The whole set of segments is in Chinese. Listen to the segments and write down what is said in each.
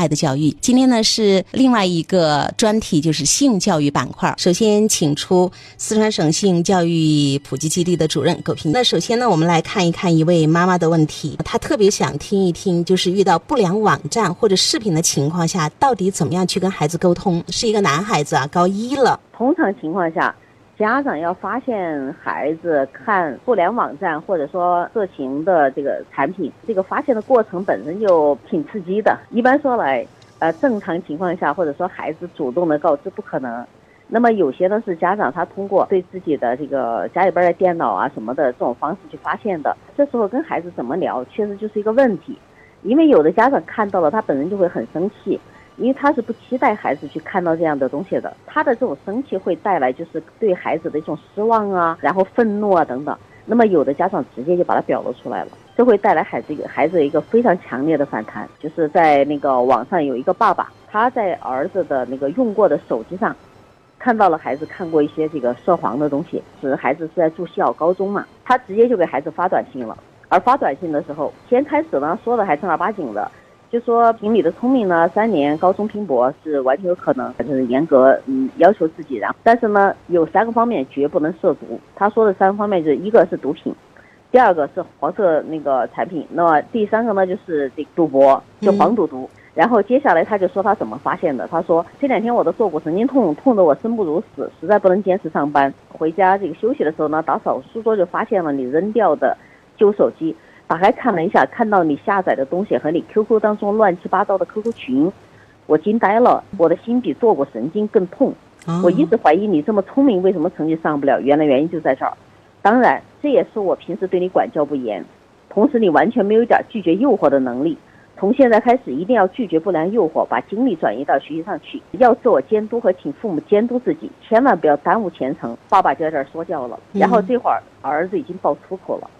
爱的教育。今天呢是另外一个专题，就是性教育板块。首先请出四川省性教育普及基地的主任苟平。那首先呢，我们来看一看一位妈妈的问题，她特别想听一听，就是遇到不良网站或者视频的情况下，到底怎么样去跟孩子沟通？是一个男孩子啊，高一了。通常情况下。家长要发现孩子看不良网站或者说色情的这个产品，这个发现的过程本身就挺刺激的。一般说来，呃，正常情况下或者说孩子主动的告知不可能。那么有些呢是家长他通过对自己的这个家里边的电脑啊什么的这种方式去发现的。这时候跟孩子怎么聊，确实就是一个问题，因为有的家长看到了，他本人就会很生气。因为他是不期待孩子去看到这样的东西的，他的这种生气会带来就是对孩子的一种失望啊，然后愤怒啊等等。那么有的家长直接就把它表露出来了，这会带来孩子一个孩子一个非常强烈的反弹。就是在那个网上有一个爸爸，他在儿子的那个用过的手机上，看到了孩子看过一些这个涉黄的东西，是孩子是在住校高中嘛，他直接就给孩子发短信了。而发短信的时候，先开始呢说的还正儿八经的。就说凭你的聪明呢，三年高中拼搏是完全有可能，就是严格嗯要求自己。然后，但是呢，有三个方面绝不能涉足。他说的三个方面就是一个是毒品，第二个是黄色那个产品，那么第三个呢就是这赌博，就黄赌毒。然后接下来他就说他怎么发现的。他说这两天我的坐骨神经痛，痛得我生不如死，实在不能坚持上班。回家这个休息的时候呢，打扫书桌就发现了你扔掉的旧手机。打开看了一下，看到你下载的东西和你 QQ 当中乱七八糟的 QQ 群，我惊呆了，我的心比坐骨神经更痛。我一直怀疑你这么聪明，为什么成绩上不了？原来原因就在这儿。当然，这也是我平时对你管教不严，同时你完全没有一点拒绝诱惑的能力。从现在开始，一定要拒绝不良诱惑，把精力转移到学习上去，要自我监督和请父母监督自己，千万不要耽误前程。爸爸就在这儿说教了，然后这会儿儿子已经爆粗口了。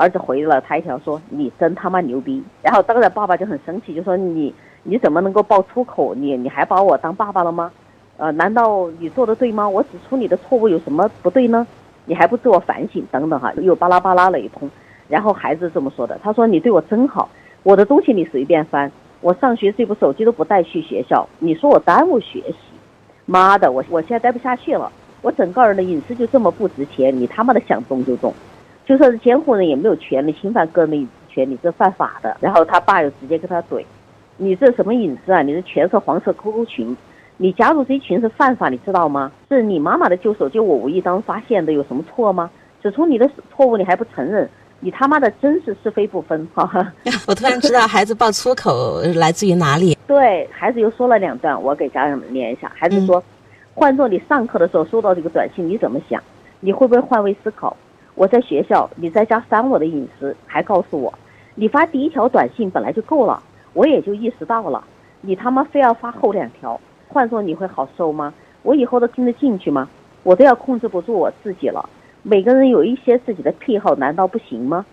儿子回了他一条说：“你真他妈牛逼！”然后当然爸爸就很生气，就说：“你你怎么能够爆粗口？你你还把我当爸爸了吗？呃，难道你做的对吗？我指出你的错误有什么不对呢？你还不自我反省？等等哈，又巴拉巴拉了一通。然后孩子这么说的：“他说你对我真好，我的东西你随便翻，我上学这部手机都不带去学校，你说我耽误学习？妈的，我我现在待不下去了，我整个人的隐私就这么不值钱，你他妈的想动就动。”就算是监护人也没有权利侵犯个人的隐私权，你是犯法的。然后他爸又直接跟他怼：“你这什么隐私啊？你是全是黄色 QQ 群，你加入这些群是犯法，你知道吗？是你妈妈的旧手机，我无意当中发现的，有什么错吗？指出你的错误你还不承认，你他妈的真是是非不分！”哈哈，我突然知道孩子爆粗口来自于哪里。对孩子又说了两段，我给家长们念一下。孩子说：“换做你上课的时候收到这个短信，你怎么想？你会不会换位思考？”我在学校，你在家删我的隐私，还告诉我，你发第一条短信本来就够了，我也就意识到了，你他妈非要发后两条，换做你会好受吗？我以后都听得进去吗？我都要控制不住我自己了。每个人有一些自己的癖好，难道不行吗？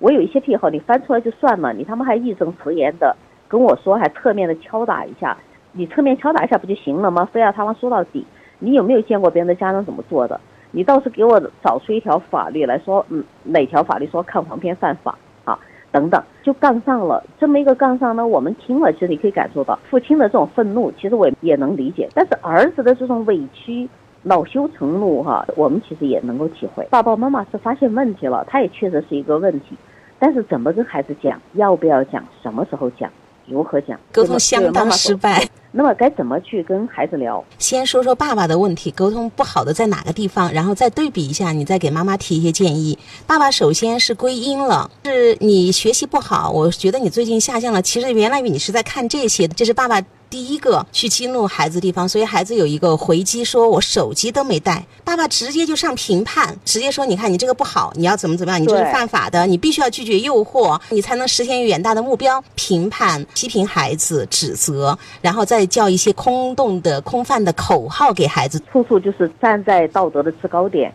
我有一些癖好，你翻出来就算了，你他妈还义正辞严的跟我说，还侧面的敲打一下，你侧面敲打一下不就行了吗？非要他妈说到底，你有没有见过别人的家长怎么做的？你倒是给我找出一条法律来说，嗯，哪条法律说看黄片犯法啊？等等，就杠上了。这么一个杠上呢，我们听了，其实你可以感受到父亲的这种愤怒，其实我也能理解。但是儿子的这种委屈、恼羞成怒，哈，我们其实也能够体会。爸爸妈妈是发现问题了，他也确实是一个问题，但是怎么跟孩子讲，要不要讲，什么时候讲，如何讲，沟通相当失败。那么该怎么去跟孩子聊？先说说爸爸的问题，沟通不好的在哪个地方，然后再对比一下，你再给妈妈提一些建议。爸爸首先是归因了，是你学习不好，我觉得你最近下降了。其实原来你是在看这些，这是爸爸。第一个去激怒孩子地方，所以孩子有一个回击，说我手机都没带，爸爸直接就上评判，直接说，你看你这个不好，你要怎么怎么样，你这是犯法的，你必须要拒绝诱惑，你才能实现远大的目标。评判、批评孩子、指责，然后再叫一些空洞的、空泛的口号给孩子，处处就是站在道德的制高点。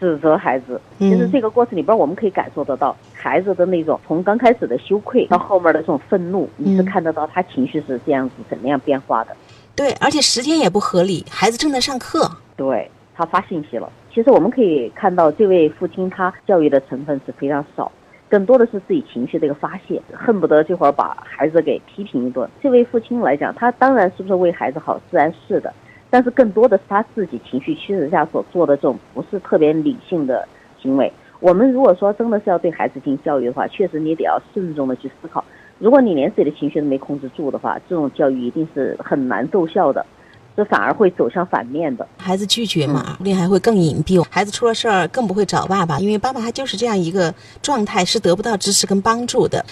指责孩子，其实这个过程里边，我们可以感受得到孩子的那种从刚开始的羞愧到后面的这种愤怒，你是看得到他情绪是这样子怎么样变化的。对，而且时间也不合理，孩子正在上课。对他发信息了。其实我们可以看到，这位父亲他教育的成分是非常少，更多的是自己情绪的一个发泄，恨不得这会儿把孩子给批评一顿。这位父亲来讲，他当然是不是为孩子好，自然是的，但是更多的是他自己情绪驱使下所做的这种不是特别理性的行为。我们如果说真的是要对孩子进行教育的话，确实你得要慎重的去思考。如果你连自己的情绪都没控制住的话，这种教育一定是很难奏效的。这反而会走向反面的。孩子拒绝嘛，说不定还会更隐蔽。孩子出了事儿更不会找爸爸，因为爸爸他就是这样一个状态，是得不到支持跟帮助的。